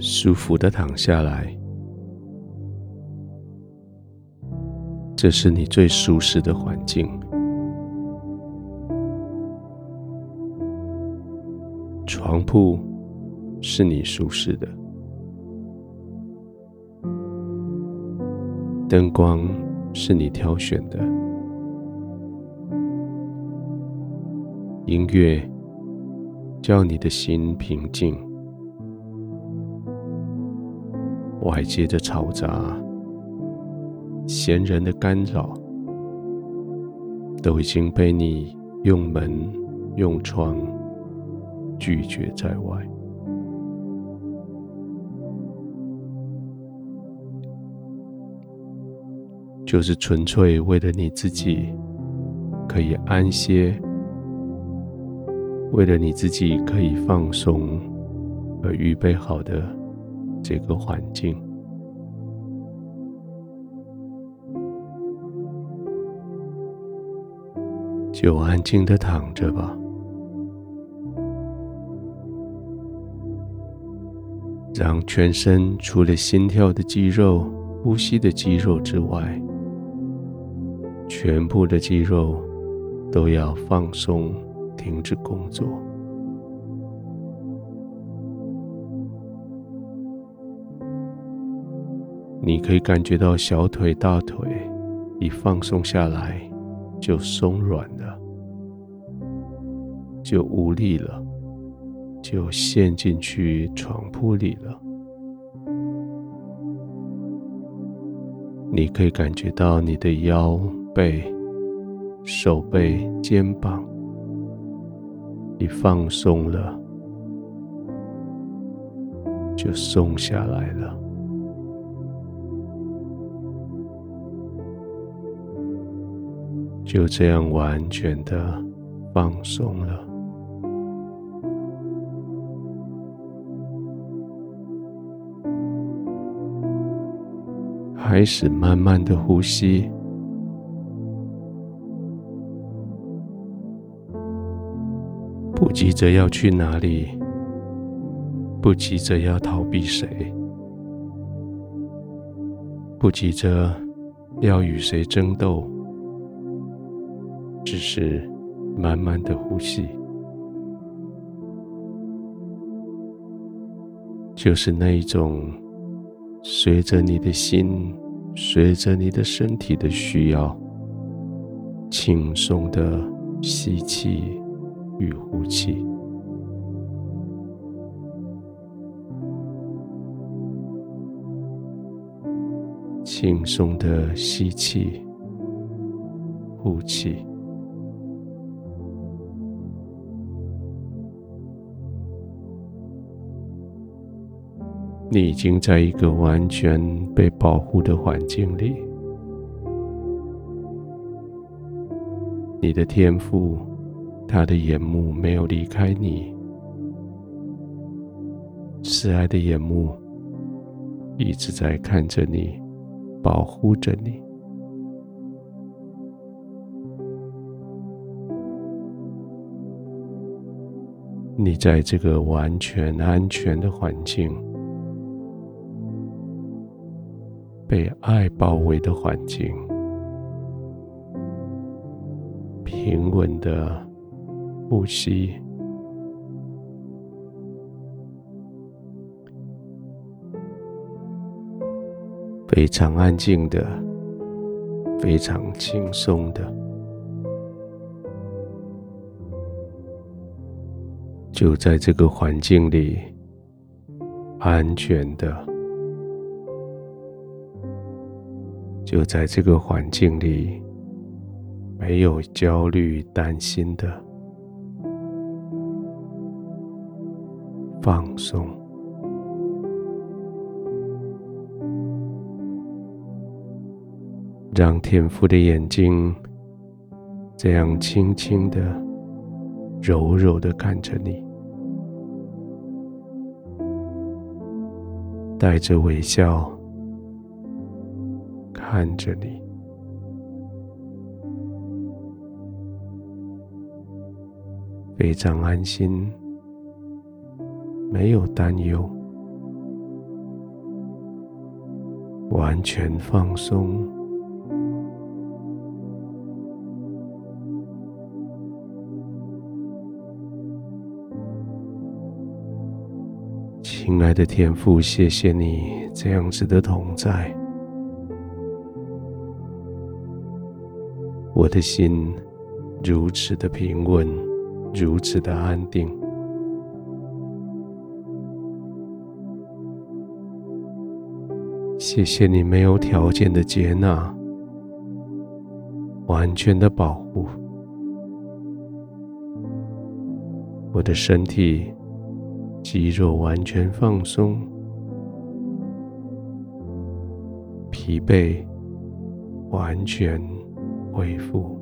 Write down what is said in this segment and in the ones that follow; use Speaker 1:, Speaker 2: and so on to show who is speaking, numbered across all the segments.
Speaker 1: 舒服的躺下来，这是你最舒适的环境。床铺是你舒适的，灯光是你挑选的，音乐叫你的心平静。外界的嘈杂、闲人的干扰，都已经被你用门、用窗拒绝在外。就是纯粹为了你自己可以安歇，为了你自己可以放松而预备好的这个环境，就安静的躺着吧，让全身除了心跳的肌肉、呼吸的肌肉之外，全部的肌肉都要放松，停止工作。你可以感觉到小腿、大腿一放松下来，就松软了，就无力了，就陷进去床铺里了。你可以感觉到你的腰。背、手背、肩膀，一放松了，就松下来了，就这样完全的放松了，开始慢慢的呼吸。不急着要去哪里，不急着要逃避谁，不急着要与谁争斗，只是慢慢的呼吸，就是那一种随着你的心，随着你的身体的需要，轻松的吸气。与呼气，轻松的吸气、呼气。你已经在一个完全被保护的环境里，你的天赋。他的眼目没有离开你，慈爱的眼目一直在看着你，保护着你。你在这个完全安全的环境，被爱包围的环境，平稳的。呼吸，非常安静的，非常轻松的，就在这个环境里，安全的，就在这个环境里，没有焦虑、担心的。放松，让天父的眼睛这样轻轻的、柔柔的看着你，带着微笑看着你，非常安心。没有担忧，完全放松。亲爱的天父，谢谢你这样子的同在，我的心如此的平稳，如此的安定。谢谢你没有条件的接纳，完全的保护我的身体。肌肉完全放松，疲惫完全恢复，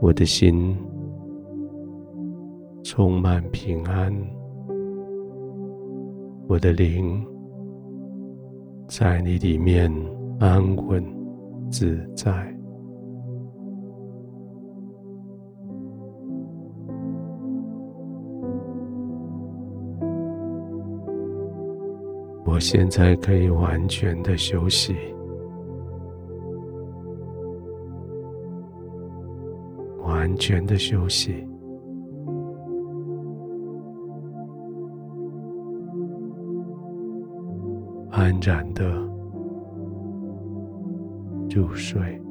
Speaker 1: 我的心充满平安，我的灵在你里面安稳自在。现在可以完全的休息，完全的休息，安然的入睡。